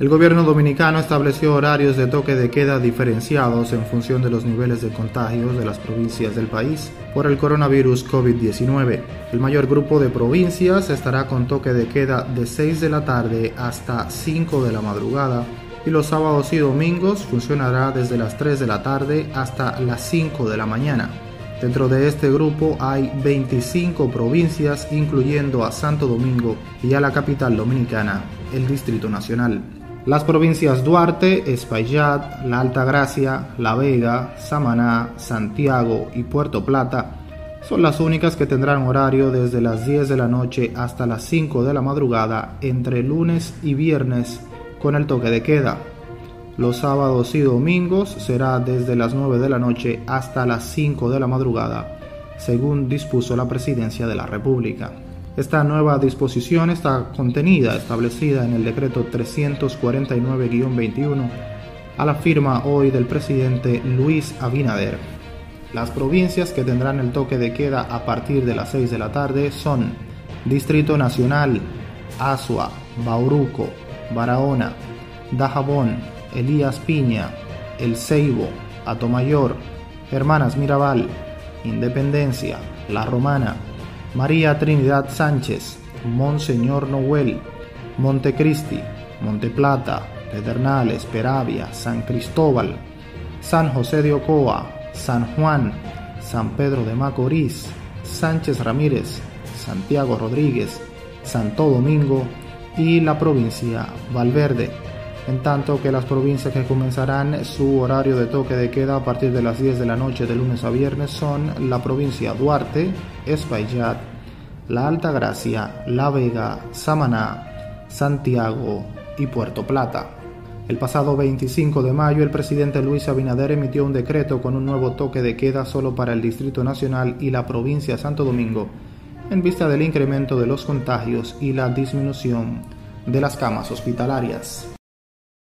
El gobierno dominicano estableció horarios de toque de queda diferenciados en función de los niveles de contagios de las provincias del país por el coronavirus COVID-19. El mayor grupo de provincias estará con toque de queda de 6 de la tarde hasta 5 de la madrugada y los sábados y domingos funcionará desde las 3 de la tarde hasta las 5 de la mañana. Dentro de este grupo hay 25 provincias, incluyendo a Santo Domingo y a la capital dominicana, el Distrito Nacional. Las provincias Duarte, Espaillat, La Alta Gracia, La Vega, Samaná, Santiago y Puerto Plata son las únicas que tendrán horario desde las 10 de la noche hasta las 5 de la madrugada entre lunes y viernes con el toque de queda. Los sábados y domingos será desde las 9 de la noche hasta las 5 de la madrugada, según dispuso la Presidencia de la República. Esta nueva disposición está contenida, establecida en el decreto 349-21 a la firma hoy del presidente Luis Abinader. Las provincias que tendrán el toque de queda a partir de las 6 de la tarde son Distrito Nacional, Asua, Bauruco, Barahona, Dajabón, Elías Piña, El Ceibo, Atomayor, Hermanas Mirabal, Independencia, La Romana, María Trinidad Sánchez, Monseñor Noel, Montecristi, Monteplata, Pedernales, Peravia, San Cristóbal, San José de Ocoa, San Juan, San Pedro de Macorís, Sánchez Ramírez, Santiago Rodríguez, Santo Domingo y la provincia Valverde en tanto que las provincias que comenzarán su horario de toque de queda a partir de las 10 de la noche de lunes a viernes son la provincia Duarte, Espaillat, La Alta Gracia, La Vega, Samaná, Santiago y Puerto Plata. El pasado 25 de mayo, el presidente Luis Abinader emitió un decreto con un nuevo toque de queda solo para el Distrito Nacional y la provincia Santo Domingo, en vista del incremento de los contagios y la disminución de las camas hospitalarias.